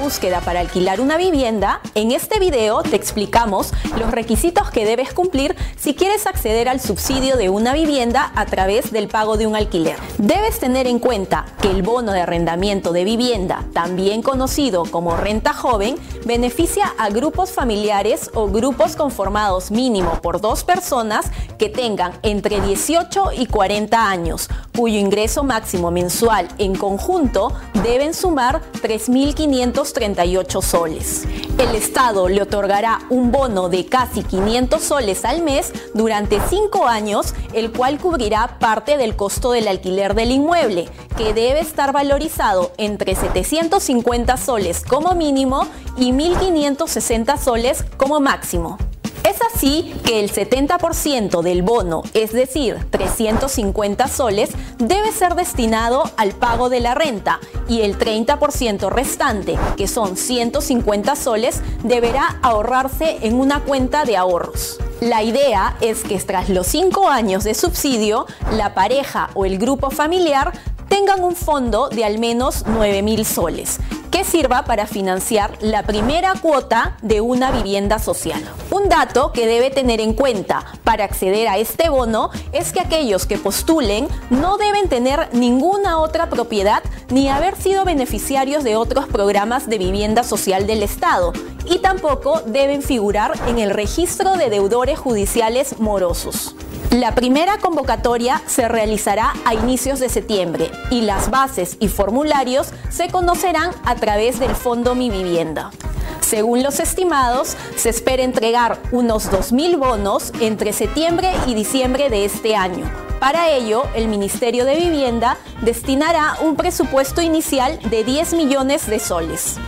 búsqueda para alquilar una vivienda, en este video te explicamos los requisitos que debes cumplir si quieres acceder al subsidio de una vivienda a través del pago de un alquiler. Debes tener en cuenta que el bono de arrendamiento de vivienda, también conocido como renta joven, beneficia a grupos familiares o grupos conformados mínimo por dos personas que tengan entre 18 y 40 años, cuyo ingreso máximo mensual en conjunto deben sumar 3.500 38 soles. El Estado le otorgará un bono de casi 500 soles al mes durante 5 años, el cual cubrirá parte del costo del alquiler del inmueble, que debe estar valorizado entre 750 soles como mínimo y 1.560 soles como máximo. Así que el 70% del bono, es decir, 350 soles, debe ser destinado al pago de la renta y el 30% restante, que son 150 soles, deberá ahorrarse en una cuenta de ahorros. La idea es que tras los 5 años de subsidio, la pareja o el grupo familiar tengan un fondo de al menos 9 mil soles, que sirva para financiar la primera cuota de una vivienda social. Un dato que debe tener en cuenta para acceder a este bono es que aquellos que postulen no deben tener ninguna otra propiedad ni haber sido beneficiarios de otros programas de vivienda social del Estado y tampoco deben figurar en el registro de deudores judiciales morosos. La primera convocatoria se realizará a inicios de septiembre y las bases y formularios se conocerán a través del Fondo Mi Vivienda. Según los estimados, se espera entregar unos 2.000 bonos entre septiembre y diciembre de este año. Para ello, el Ministerio de Vivienda destinará un presupuesto inicial de 10 millones de soles.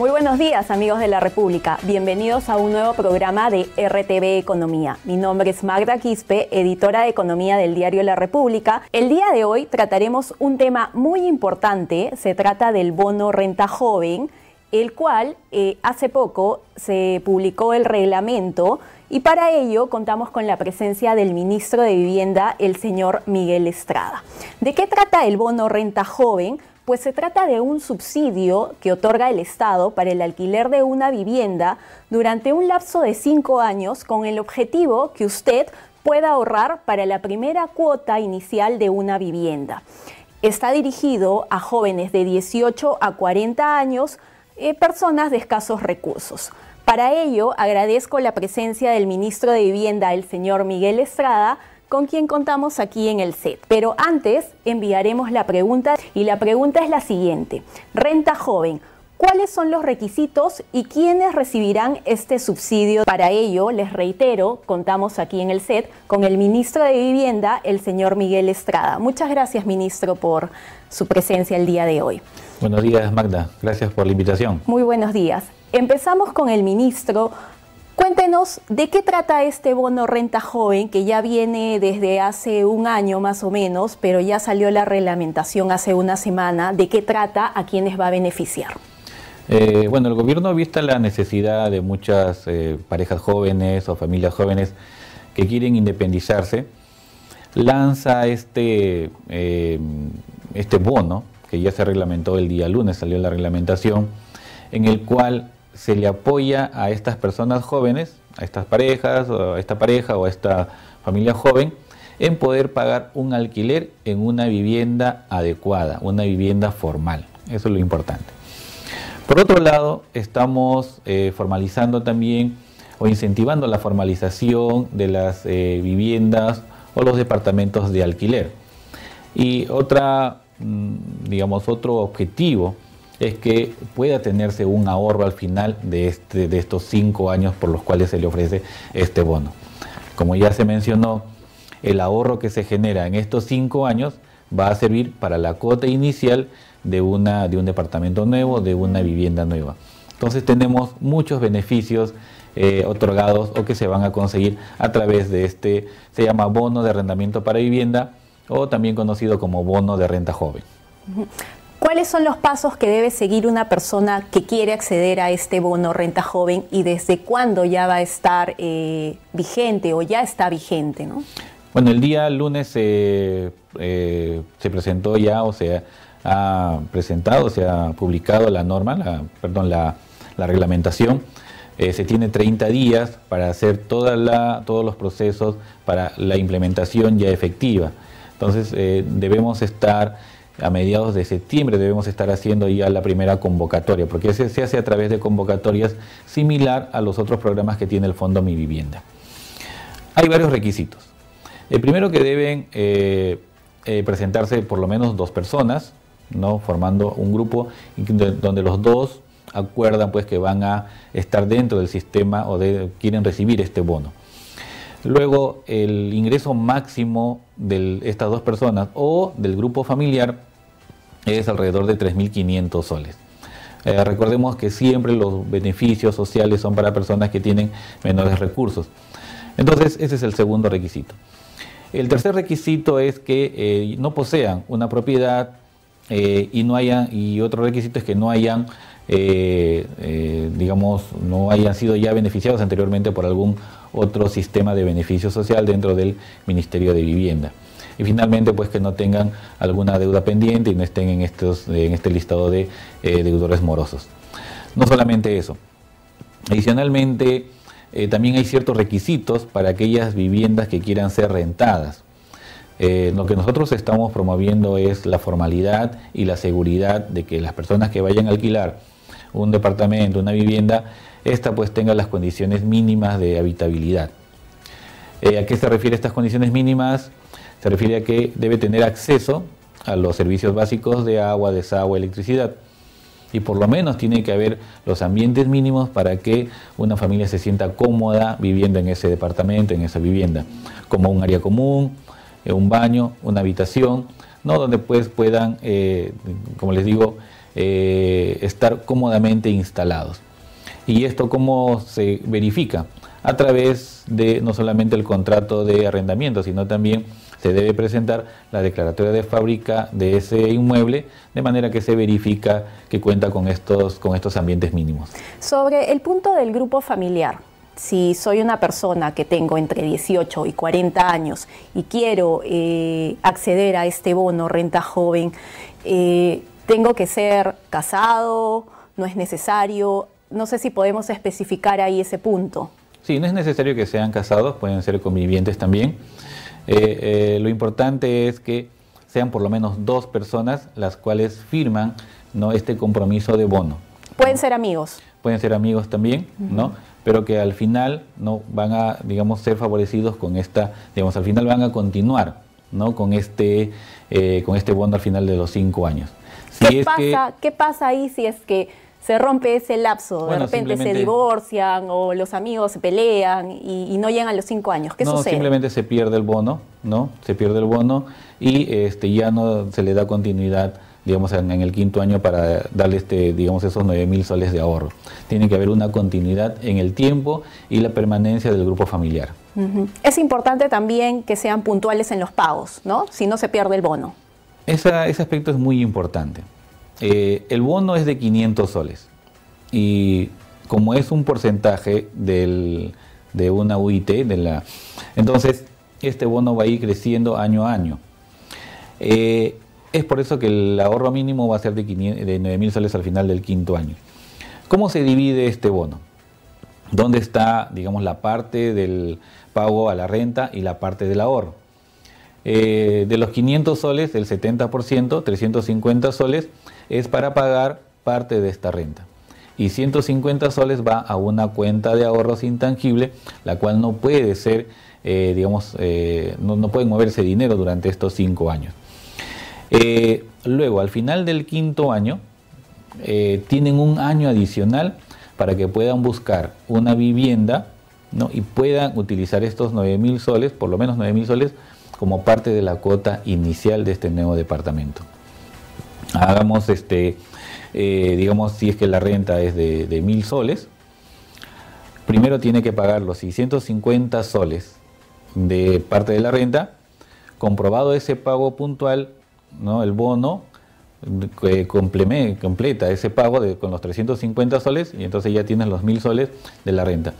Muy buenos días amigos de la República, bienvenidos a un nuevo programa de RTV Economía. Mi nombre es Magda Quispe, editora de Economía del diario La República. El día de hoy trataremos un tema muy importante, se trata del bono renta joven, el cual eh, hace poco se publicó el reglamento y para ello contamos con la presencia del ministro de Vivienda, el señor Miguel Estrada. ¿De qué trata el bono renta joven? Pues se trata de un subsidio que otorga el Estado para el alquiler de una vivienda durante un lapso de cinco años con el objetivo que usted pueda ahorrar para la primera cuota inicial de una vivienda. Está dirigido a jóvenes de 18 a 40 años, eh, personas de escasos recursos. Para ello, agradezco la presencia del ministro de Vivienda, el señor Miguel Estrada, con quien contamos aquí en el set. Pero antes enviaremos la pregunta y la pregunta es la siguiente. Renta joven. ¿Cuáles son los requisitos y quiénes recibirán este subsidio? Para ello, les reitero, contamos aquí en el set con el ministro de Vivienda, el señor Miguel Estrada. Muchas gracias, ministro, por su presencia el día de hoy. Buenos días, Magda. Gracias por la invitación. Muy buenos días. Empezamos con el ministro Cuéntenos de qué trata este bono renta joven que ya viene desde hace un año más o menos, pero ya salió la reglamentación hace una semana. ¿De qué trata? ¿A quiénes va a beneficiar? Eh, bueno, el gobierno, vista la necesidad de muchas eh, parejas jóvenes o familias jóvenes que quieren independizarse, lanza este, eh, este bono, que ya se reglamentó el día lunes, salió la reglamentación, en el cual se le apoya a estas personas jóvenes, a estas parejas, o a esta pareja o a esta familia joven, en poder pagar un alquiler en una vivienda adecuada, una vivienda formal. Eso es lo importante. Por otro lado, estamos eh, formalizando también o incentivando la formalización de las eh, viviendas o los departamentos de alquiler. Y otra, mm, digamos, otro objetivo es que pueda tenerse un ahorro al final de, este, de estos cinco años por los cuales se le ofrece este bono. Como ya se mencionó, el ahorro que se genera en estos cinco años va a servir para la cuota inicial de, una, de un departamento nuevo, de una vivienda nueva. Entonces tenemos muchos beneficios eh, otorgados o que se van a conseguir a través de este, se llama bono de arrendamiento para vivienda o también conocido como bono de renta joven. ¿Cuáles son los pasos que debe seguir una persona que quiere acceder a este bono renta joven y desde cuándo ya va a estar eh, vigente o ya está vigente? ¿no? Bueno, el día lunes se, eh, se presentó ya, o sea, ha presentado, se ha publicado la norma, la, perdón, la, reglamentación. Eh, se tiene 30 días para hacer toda la, todos los procesos para la implementación ya efectiva. Entonces debemos estar a mediados de septiembre debemos estar haciendo ya la primera convocatoria, porque se, se hace a través de convocatorias similar a los otros programas que tiene el Fondo Mi Vivienda. Hay varios requisitos. El primero que deben eh, presentarse por lo menos dos personas, ¿no? formando un grupo donde los dos acuerdan pues que van a estar dentro del sistema o quieren recibir este bono. Luego el ingreso máximo de estas dos personas o del grupo familiar es alrededor de 3.500 soles. Eh, recordemos que siempre los beneficios sociales son para personas que tienen menores recursos. Entonces ese es el segundo requisito. El tercer requisito es que eh, no posean una propiedad eh, y no hayan, y otro requisito es que no hayan, digamos, no hayan sido ya beneficiados anteriormente por algún otro sistema de beneficio social dentro del Ministerio de Vivienda. Y finalmente, pues que no tengan alguna deuda pendiente y no estén en, estos, en este listado de deudores morosos. No solamente eso. Adicionalmente, también hay ciertos requisitos para aquellas viviendas que quieran ser rentadas. Eh, lo que nosotros estamos promoviendo es la formalidad y la seguridad de que las personas que vayan a alquilar un departamento, una vivienda, esta pues tenga las condiciones mínimas de habitabilidad. Eh, ¿A qué se refiere estas condiciones mínimas? Se refiere a que debe tener acceso a los servicios básicos de agua, desagüe, electricidad. Y por lo menos tiene que haber los ambientes mínimos para que una familia se sienta cómoda viviendo en ese departamento, en esa vivienda, como un área común, eh, un baño, una habitación, ¿no? donde pues puedan, eh, como les digo, eh, estar cómodamente instalados. ¿Y esto cómo se verifica? A través de no solamente el contrato de arrendamiento, sino también se debe presentar la declaratoria de fábrica de ese inmueble, de manera que se verifica que cuenta con estos, con estos ambientes mínimos. Sobre el punto del grupo familiar, si soy una persona que tengo entre 18 y 40 años y quiero eh, acceder a este bono renta joven, eh, tengo que ser casado, no es necesario, no sé si podemos especificar ahí ese punto. Sí, no es necesario que sean casados, pueden ser convivientes también. Eh, lo importante es que sean por lo menos dos personas las cuales firman ¿no? este compromiso de bono. Pueden ser amigos. Pueden ser amigos también, ¿no? pero que al final no van a, digamos, ser favorecidos con esta, digamos, al final van a continuar, ¿no? Con este, eh, con este bono al final de los cinco años. ¿Qué, pasa, ¿Qué pasa ahí si es que se rompe ese lapso, de repente se divorcian o los amigos se pelean y, no llegan a los cinco años. ¿Qué no, simplemente se pierde el bono, ¿no? Se pierde el bono y este, ya no se le da continuidad digamos, en, el quinto año para darle este, digamos, esos 9 mil soles de ahorro. Tiene que haber una continuidad en el tiempo y la permanencia del grupo familiar. Es importante también que sean puntuales en los pagos, ¿no? Si no se pierde el bono. ese aspecto es muy importante. Eh, el bono es de 500 soles y como es un porcentaje del, de una UIT, entonces este bono va a ir creciendo año a año. Eh, es por eso que el ahorro mínimo va a ser de, de 9 mil soles al final del quinto año. ¿Cómo se divide este bono? ¿Dónde está, digamos, la parte del pago a la renta y la parte del ahorro? Eh, de los 500 soles, el 70%, 350 soles, es para pagar parte de esta renta. Y 150 soles va a una cuenta de ahorros intangible, la cual no puede ser, eh, digamos, eh, no, no puede moverse dinero durante estos cinco años. Eh, luego, al final del quinto año, tienen un año adicional para que puedan buscar una vivienda y puedan utilizar estos 9 mil soles, por lo menos 9 mil soles, como parte de la cuota inicial de este nuevo departamento. Hagamos este, eh, digamos, si es que la renta es de mil soles, primero tiene que pagar los 650 soles de parte de la renta, comprobado ese pago puntual, ¿no? el bono que completa ese pago de, con los 350 soles y entonces ya tienes los 1000 soles de la renta.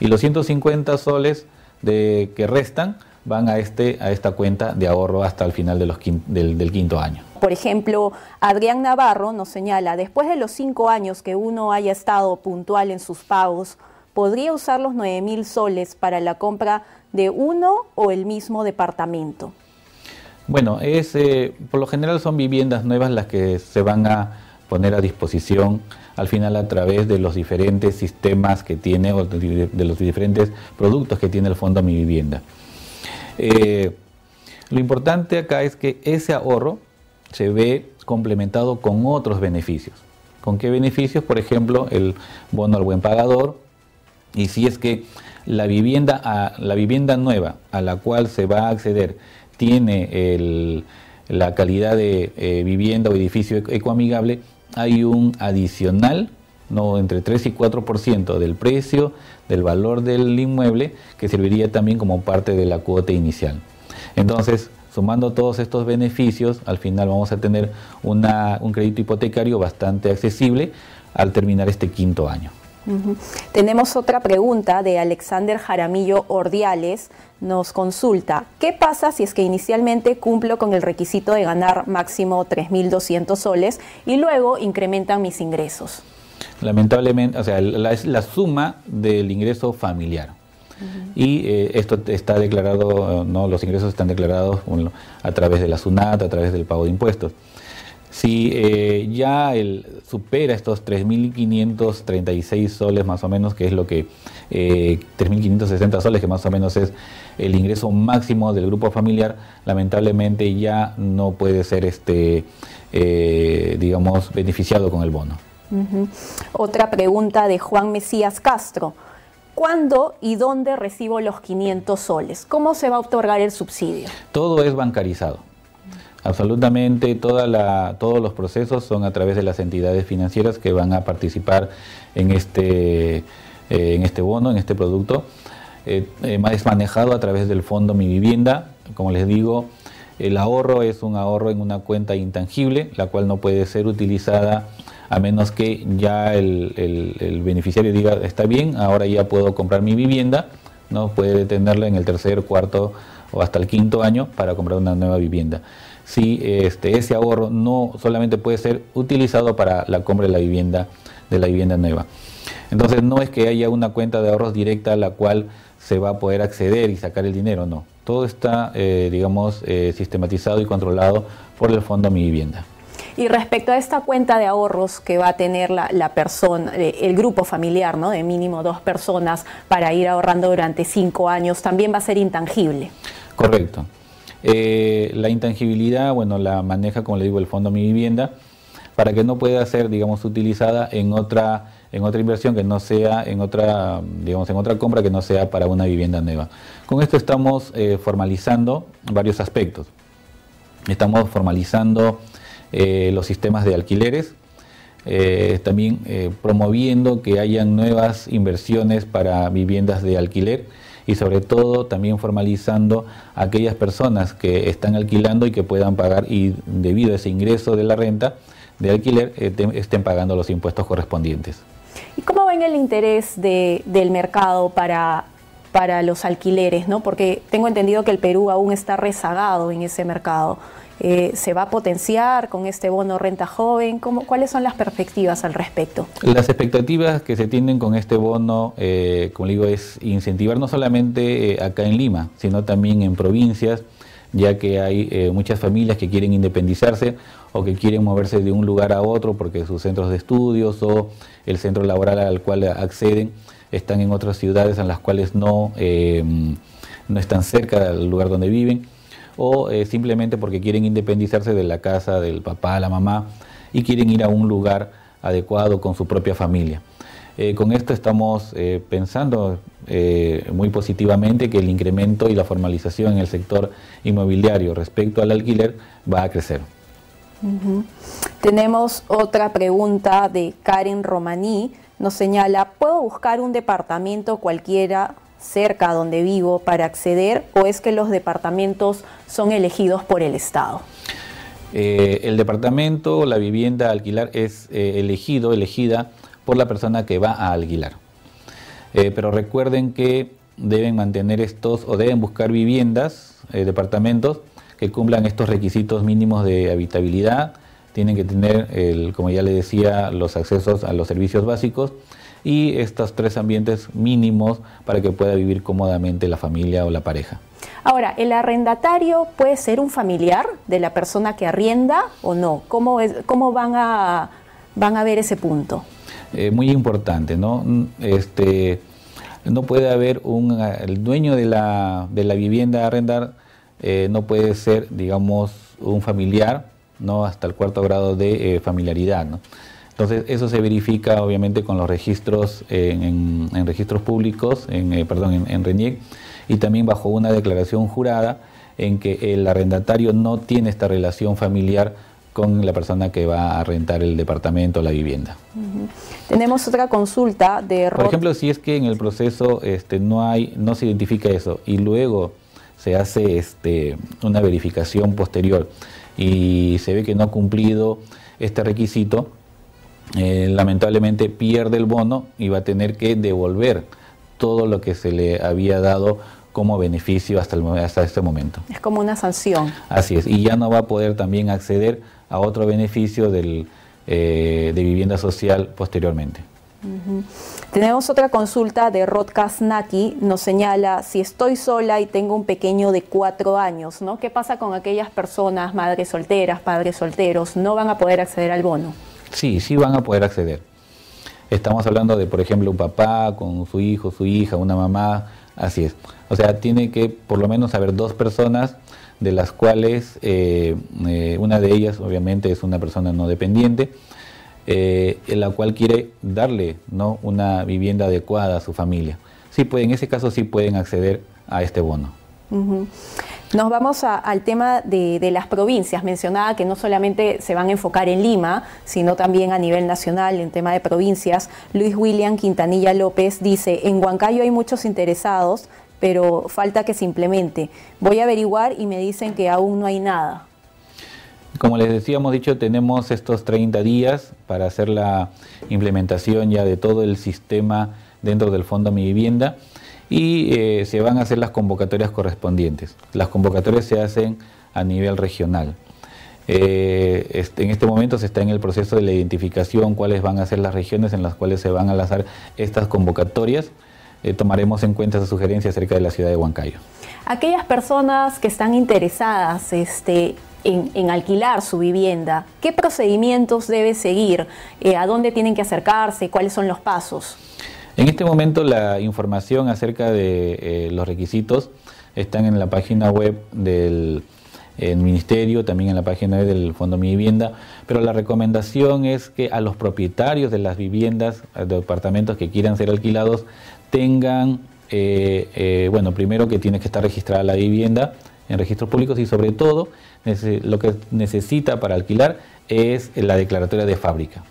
Y los 150 soles de, que restan van a, este, a esta cuenta de ahorro hasta el final de los del, del quinto año. Por ejemplo, Adrián Navarro nos señala, después de los cinco años que uno haya estado puntual en sus pagos, podría usar los 9 mil soles para la compra de uno o el mismo departamento. Bueno, es, eh, por lo general son viviendas nuevas las que se van a poner a disposición al final a través de los diferentes sistemas que tiene o de los diferentes productos que tiene el Fondo Mi Vivienda. Eh, lo importante acá es que ese ahorro se ve complementado con otros beneficios. ¿Con qué beneficios? Por ejemplo, el bono al buen pagador. Y si es que la vivienda, la vivienda nueva a la cual se va a acceder tiene la calidad de eh, vivienda o edificio ecoamigable, hay un adicional no entre 3 y 4% del precio del valor del inmueble que serviría también como parte de la cuota inicial. Entonces, sumando todos estos beneficios, al final vamos a tener un crédito hipotecario bastante accesible al terminar este quinto año. Tenemos otra pregunta de Alexander Jaramillo Ordiales. Nos consulta, ¿qué pasa si es que inicialmente cumplo con el requisito de ganar máximo 3.200 soles y luego incrementan mis ingresos? Lamentablemente, o sea, la, es la suma del ingreso familiar. Y eh, esto está declarado, no, los ingresos están declarados a través de la SUNAT, a través del pago de impuestos. Si eh, ya el, supera estos 3.536 soles más o menos, que es lo que, eh, 3.560 soles, que más o menos es el ingreso máximo del grupo familiar, lamentablemente ya no puede ser, este, eh, digamos, beneficiado con el bono. Otra pregunta de Juan Mesías Castro. ¿Cuándo y dónde recibo los 500 soles? ¿Cómo se va a otorgar el subsidio? Todo es bancarizado. Absolutamente todos los procesos son a través de las entidades financieras que van a participar en este, eh, en este bono, en este producto. Eh, eh, es manejado a través del fondo Mi Vivienda. Como les digo, el ahorro es un ahorro en una cuenta intangible, la cual no puede ser utilizada a menos que ya el, beneficiario diga, está bien, ahora ya puedo comprar mi vivienda, no puede tenerla en el tercer, cuarto o hasta el quinto año para comprar una nueva vivienda si este, ese ahorro no solamente puede ser utilizado para la compra de la vivienda, de la vivienda nueva. Entonces no es que haya una cuenta de ahorros directa a la cual se va a poder acceder y sacar el dinero, no. Todo está, eh, digamos, eh, sistematizado y controlado por el Fondo Mi Vivienda. Y respecto a esta cuenta de ahorros que va a tener la, la persona, eh, el grupo familiar, ¿no? De mínimo dos personas para ir ahorrando durante cinco años, también va a ser intangible. Correcto. Eh, la intangibilidad, bueno, la maneja, como le digo, el Fondo Mi Vivienda, para que no pueda ser, digamos, utilizada en otra, en otra inversión que no sea, en otra, digamos, en otra compra que no sea para una vivienda nueva. Con esto estamos eh, formalizando varios aspectos. Estamos formalizando eh, los sistemas de alquileres, también promoviendo que hayan nuevas inversiones para viviendas de alquiler y sobre todo también formalizando a aquellas personas que están alquilando y que puedan pagar y debido a ese ingreso de la renta de alquiler eh, estén pagando los impuestos correspondientes. ¿Y cómo ven el interés del mercado para, para los alquileres? ¿no? Porque tengo entendido que el Perú aún está rezagado en ese mercado. Eh, ¿Se va a potenciar con este bono renta joven? ¿Cómo, ¿Cuáles son las perspectivas al respecto? Las expectativas que se tienen con este bono, eh, como digo, es incentivar no solamente eh, acá en Lima, sino también en provincias, ya que hay muchas familias que quieren independizarse o que quieren moverse de un lugar a otro porque sus centros de estudios o el centro laboral al cual acceden están en otras ciudades en las cuales no, no están cerca del lugar donde viven o eh, simplemente porque quieren independizarse de la casa del papá, la mamá y quieren ir a un lugar adecuado con su propia familia. Eh, con esto estamos eh, muy positivamente que el incremento y la formalización en el sector inmobiliario respecto al alquiler va a crecer. Tenemos otra pregunta de Karen Romaní. Nos señala, ¿puedo buscar un departamento cualquiera cerca donde vivo para acceder o es que los departamentos son elegidos por el Estado? Eh, el departamento, la vivienda a alquilar es eh, elegido, elegida por la persona que va a alquilar. Eh, pero recuerden que deben mantener estos o deben buscar viviendas, eh, departamentos que cumplan estos requisitos mínimos de habitabilidad, tienen que tener, el, como ya le decía, los accesos a los servicios básicos y estos tres ambientes mínimos para que pueda vivir cómodamente la familia o la pareja. Ahora, ¿el arrendatario puede ser un familiar de la persona que arrienda o no? ¿Cómo, es, cómo van, a, van a ver ese punto? Eh, muy importante, ¿no? Este, no puede haber un, el dueño de la, de la vivienda a arrendar, eh, no puede ser, digamos, un familiar, ¿no? Hasta el cuarto grado de eh, familiaridad, ¿no? Entonces, eso se verifica obviamente con los registros en, registros públicos, en, perdón, en RENIEC, y también bajo una declaración jurada en que el arrendatario no tiene esta relación familiar con la persona que va a rentar el departamento o la vivienda. Tenemos otra consulta de Por ejemplo, si es que en el proceso este, no hay, no se identifica eso y luego se hace este, una verificación posterior y se ve que no ha cumplido este requisito, eh, lamentablemente pierde el bono y va a tener que devolver todo lo que se le había dado como beneficio hasta, el, hasta este momento. Es como una sanción. Así es, y ya no va a poder también acceder a otro beneficio del, eh, de vivienda social posteriormente. Tenemos otra consulta de Rod Kasnaki, nos señala, si estoy sola y tengo un pequeño de cuatro años, ¿no? ¿Qué pasa con aquellas personas, madres solteras, padres solteros, no van a poder acceder al bono? Sí, sí van a poder acceder. Estamos hablando de, por ejemplo, un papá con su hijo, su hija, una mamá, así es. O sea, tiene que por lo menos haber dos personas de las cuales eh, eh, una de ellas obviamente es una persona no dependiente, eh, en la cual quiere darle ¿no? una vivienda adecuada a su familia. Sí, puede, en ese caso sí pueden acceder a este bono. Nos vamos al tema de, las provincias. Mencionaba que no solamente se van a enfocar en Lima, sino también a nivel nacional en tema de provincias. Luis William Quintanilla López dice, en Huancayo hay muchos interesados, pero falta que se implemente. Voy a averiguar y me dicen que aún no hay nada. Como les decíamos dicho, tenemos estos 30 días para hacer la implementación ya de todo el sistema dentro del Fondo Mi Vivienda y eh, se van a hacer las convocatorias correspondientes. Las convocatorias se hacen a nivel regional. Eh, este, en este momento se está en el proceso de la identificación cuáles van a ser las regiones en las cuales se van a lanzar estas convocatorias. Eh, tomaremos en cuenta esa sugerencia acerca de la ciudad de Huancayo. Aquellas personas que están interesadas este, en, alquilar su vivienda, ¿qué procedimientos debe seguir? ¿A dónde tienen que acercarse? ¿Cuáles son los pasos? En este momento la información acerca de eh, los requisitos están en la página web del Ministerio, también en la página web del Fondo Mi Vivienda, pero la recomendación es que a los propietarios de las viviendas, de departamentos que quieran ser alquilados, tengan, eh, eh, bueno, primero que tiene que estar registrada la vivienda en registros públicos y sobre todo lo que necesita para alquilar es la declaratoria de fábrica.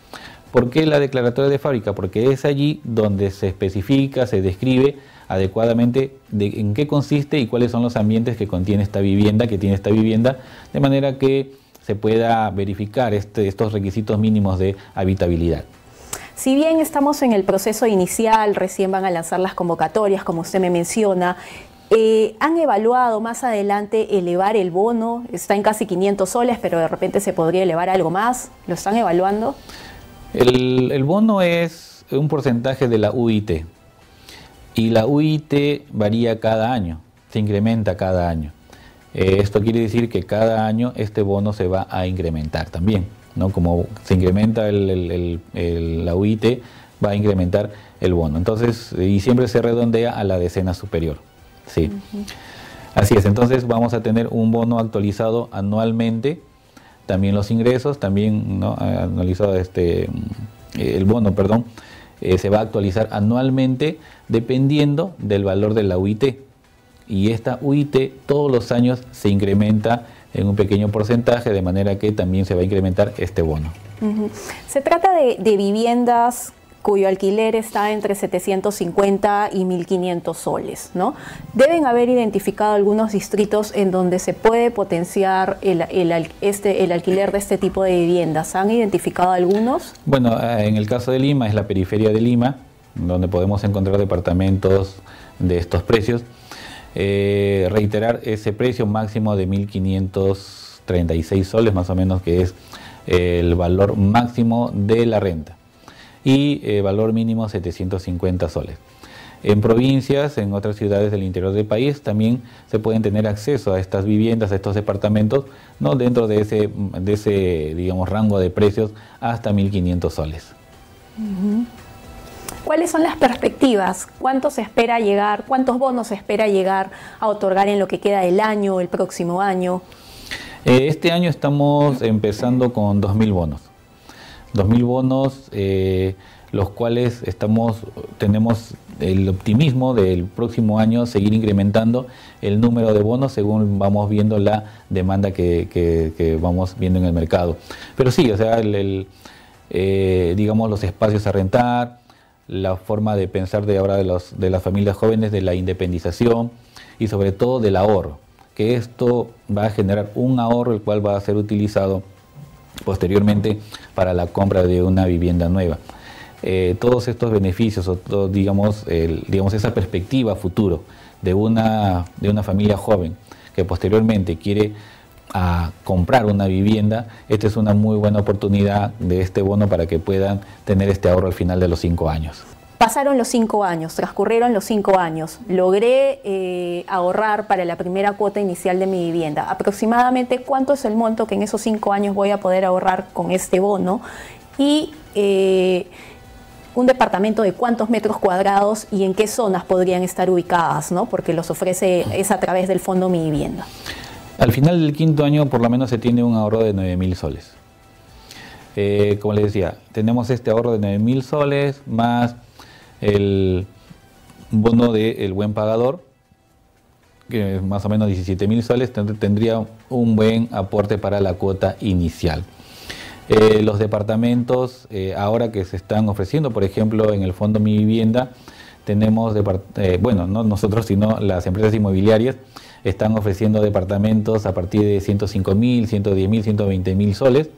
¿Por qué la declaratoria de fábrica? Porque es allí donde se especifica, se describe adecuadamente de en qué consiste y cuáles son los ambientes que contiene esta vivienda, que tiene esta vivienda, de manera que se pueda verificar este, estos requisitos mínimos de habitabilidad. Si bien estamos en el proceso inicial, recién van a lanzar las convocatorias, como usted me menciona, eh, ¿Han evaluado más adelante elevar el bono? Está en casi 500 soles, pero de repente se podría elevar algo más. ¿Lo están evaluando? El, bono es un porcentaje de la UIT y la UIT varía cada año, se incrementa cada año. Eh, esto quiere decir que cada año este bono se va a incrementar también, ¿no? Como se incrementa la UIT, va a incrementar el bono. Entonces, y siempre se redondea a la decena superior. Sí. Así es, entonces vamos a tener un bono actualizado anualmente también los ingresos, también ¿no? analizado este, el bono, perdón, eh, se va a actualizar anualmente dependiendo del valor de la UIT. Y esta UIT todos los años se incrementa en un pequeño porcentaje, de manera que también se va a incrementar este bono. Se trata de, de viviendas cuyo alquiler está entre 750 y 1.500 soles. ¿no? Deben haber identificado algunos distritos en donde se puede potenciar el, este, el alquiler de este tipo de viviendas. ¿Han identificado algunos? Bueno, eh, en el caso de Lima es la periferia de Lima, donde podemos encontrar departamentos de estos precios. Eh, reiterar ese precio máximo de 1.536 soles, más o menos, que es el valor máximo de la renta, y eh, valor mínimo 750 soles. En provincias, en otras ciudades del interior del país, también se pueden tener acceso a estas viviendas, a estos departamentos, no dentro de ese, de ese digamos, rango de precios hasta 1.500 soles. ¿Cuáles son las perspectivas? ¿Cuánto se espera llegar? ¿Cuántos bonos se espera llegar a otorgar en lo que queda del año, el próximo año? Eh, este año estamos empezando con 2.000 bonos. 2.000 bonos, eh, los cuales estamos, tenemos el optimismo del próximo año seguir incrementando el número de bonos según vamos viendo la demanda que, vamos viendo en el mercado. Pero sí, o sea, eh, digamos los espacios a rentar, la forma de pensar de ahora de, los, de las familias jóvenes, de la independización y sobre todo del ahorro, que esto va a generar un ahorro el cual va a ser utilizado posteriormente para la compra de una vivienda nueva. Eh, todos estos beneficios o digamos, digamos esa perspectiva futuro de una, de una familia joven que posteriormente quiere a comprar una vivienda, esta es una muy buena oportunidad de este bono para que puedan tener este ahorro al final de los cinco años. Pasaron los cinco años, transcurrieron los cinco años, logré eh, ahorrar para la primera cuota inicial de mi vivienda. Aproximadamente cuánto es el monto que en esos cinco años voy a poder ahorrar con este bono y eh, un departamento de cuántos metros cuadrados y en qué zonas podrían estar ubicadas, ¿no? porque los ofrece es a través del fondo Mi Vivienda. Al final del quinto año por lo menos se tiene un ahorro de 9 mil soles. Eh, como les decía, tenemos este ahorro de 9 mil soles más el bono del buen pagador, que es más o menos 17 mil soles, tendría un buen aporte para la cuota inicial. Eh, los departamentos, eh, ahora que se están ofreciendo, por ejemplo, en el Fondo Mi Vivienda, tenemos, bueno, no nosotros, sino las empresas inmobiliarias, están ofreciendo departamentos a partir de 105 mil, 110 mil, 120 mil soles.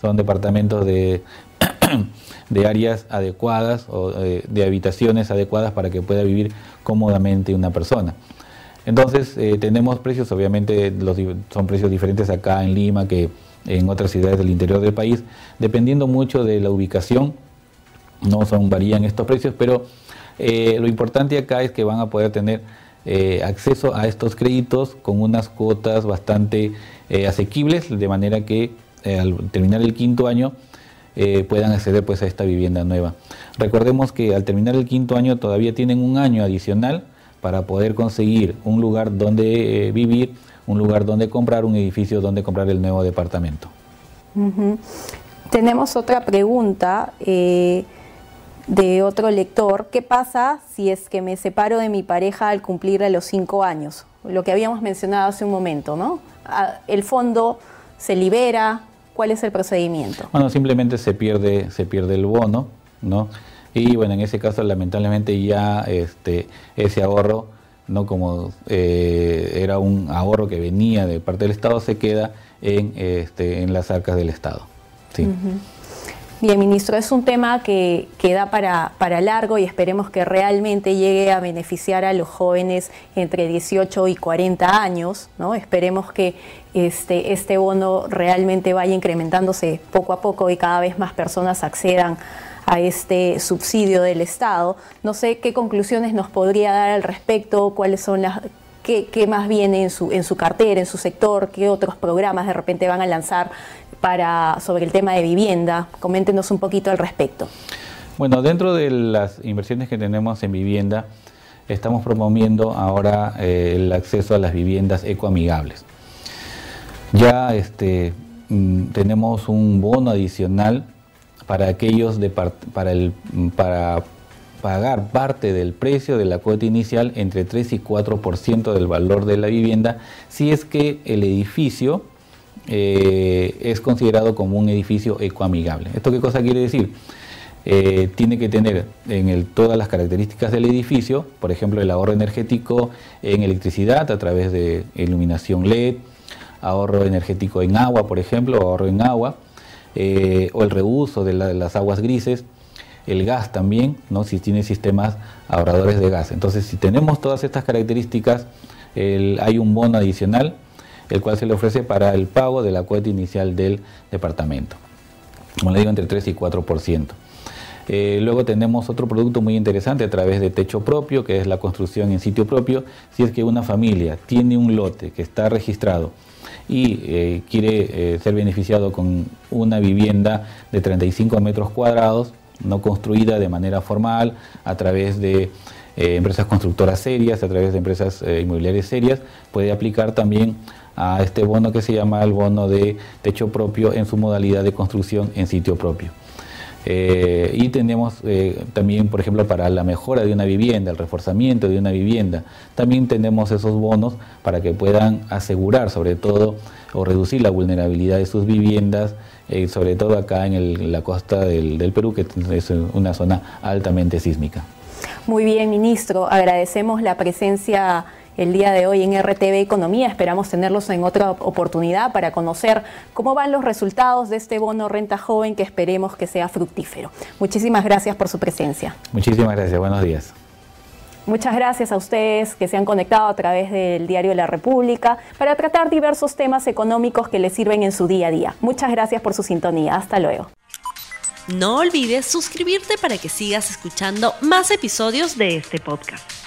Son departamentos de, de áreas adecuadas o eh, de, habitaciones adecuadas para que pueda vivir cómodamente una persona. Entonces eh, tenemos precios, obviamente son precios diferentes acá en Lima que en otras ciudades del interior del país, dependiendo mucho de la ubicación, no son varían estos precios, pero eh, lo importante acá es que van a poder tener eh, acceso a estos créditos con unas cuotas bastante eh, asequibles, de manera que eh, al terminar el quinto año puedan acceder pues, a esta vivienda nueva. Recordemos que al terminar el quinto año todavía tienen un año adicional para poder conseguir un lugar donde vivir, un lugar donde comprar, un edificio donde comprar el nuevo departamento. Tenemos otra pregunta de otro lector, ¿qué pasa si es que me separo de mi pareja al cumplir los cinco años? Lo que habíamos mencionado hace un momento, ¿no? El fondo se libera, ¿cuál es el procedimiento? Bueno, simplemente se pierde, se pierde el bono, ¿no? Y bueno, en ese caso lamentablemente ya este, ese ahorro, ¿no? Como eh, era un ahorro que venía de parte del Estado, se queda en, este, en las arcas del Estado. Sí. Bien, ministro, es un tema que, da para, para, largo y esperemos que realmente llegue a beneficiar a los jóvenes entre 18 y 40 años. ¿no? Esperemos que este, este bono realmente vaya incrementándose poco a poco y cada vez más personas accedan a este subsidio del Estado. No sé qué conclusiones nos podría dar al respecto, cuáles son las, qué, qué, más viene en su, en su cartera, en su sector, qué otros programas de repente van a lanzar para, sobre el tema de vivienda. Coméntenos un poquito al respecto. Bueno, dentro de las inversiones que tenemos en vivienda, estamos promoviendo ahora eh, el acceso a las viviendas ecoamigables. Ya este, mm, tenemos un bono adicional para aquellos de para, el, para pagar parte del precio de la cuota inicial entre 3 y 4% del valor de la vivienda si es que el edificio eh, es considerado como un edificio ecoamigable. ¿Esto qué cosa quiere decir? Eh, tiene que tener en todas las características del edificio, por ejemplo, el ahorro energético en electricidad a través de iluminación LED, ahorro energético en agua, por ejemplo, ahorro en agua, eh, o el reuso de, las aguas grises, el gas también, ¿no? si tiene sistemas ahorradores de gas. Entonces, si tenemos todas estas características, hay un bono adicional, el cual se le ofrece para el pago de la cuota inicial del departamento. Como le digo, entre 3 y 4%. Eh, luego tenemos otro producto muy interesante a través de techo propio, que es la construcción en sitio propio. Si es que una familia tiene un lote que está registrado y eh, quiere eh, ser beneficiado con una vivienda de 35 metros cuadrados, no construida de manera formal, a través de empresas constructoras serias, a través de empresas inmobiliarias serias, puede aplicar también a este bono que se llama el bono de techo propio en su modalidad de construcción en sitio propio. Eh, y tenemos eh, también, por ejemplo, para la mejora de una vivienda, el reforzamiento de una vivienda, también tenemos esos bonos para que puedan asegurar sobre todo o reducir la vulnerabilidad de sus viviendas, eh, sobre todo acá en la costa del, del Perú, que es una zona altamente sísmica. Muy bien, ministro, agradecemos la presencia el día de hoy en RTV Economía. Esperamos tenerlos en otra oportunidad para conocer cómo van los resultados de este bono renta joven que esperemos que sea fructífero. Muchísimas gracias por su presencia. Muchísimas gracias, buenos días. Muchas gracias a ustedes que se han conectado a través del Diario de la República para tratar diversos temas económicos que les sirven en su día a día. Muchas gracias por su sintonía. Hasta luego. No olvides suscribirte para que sigas escuchando más episodios de este podcast.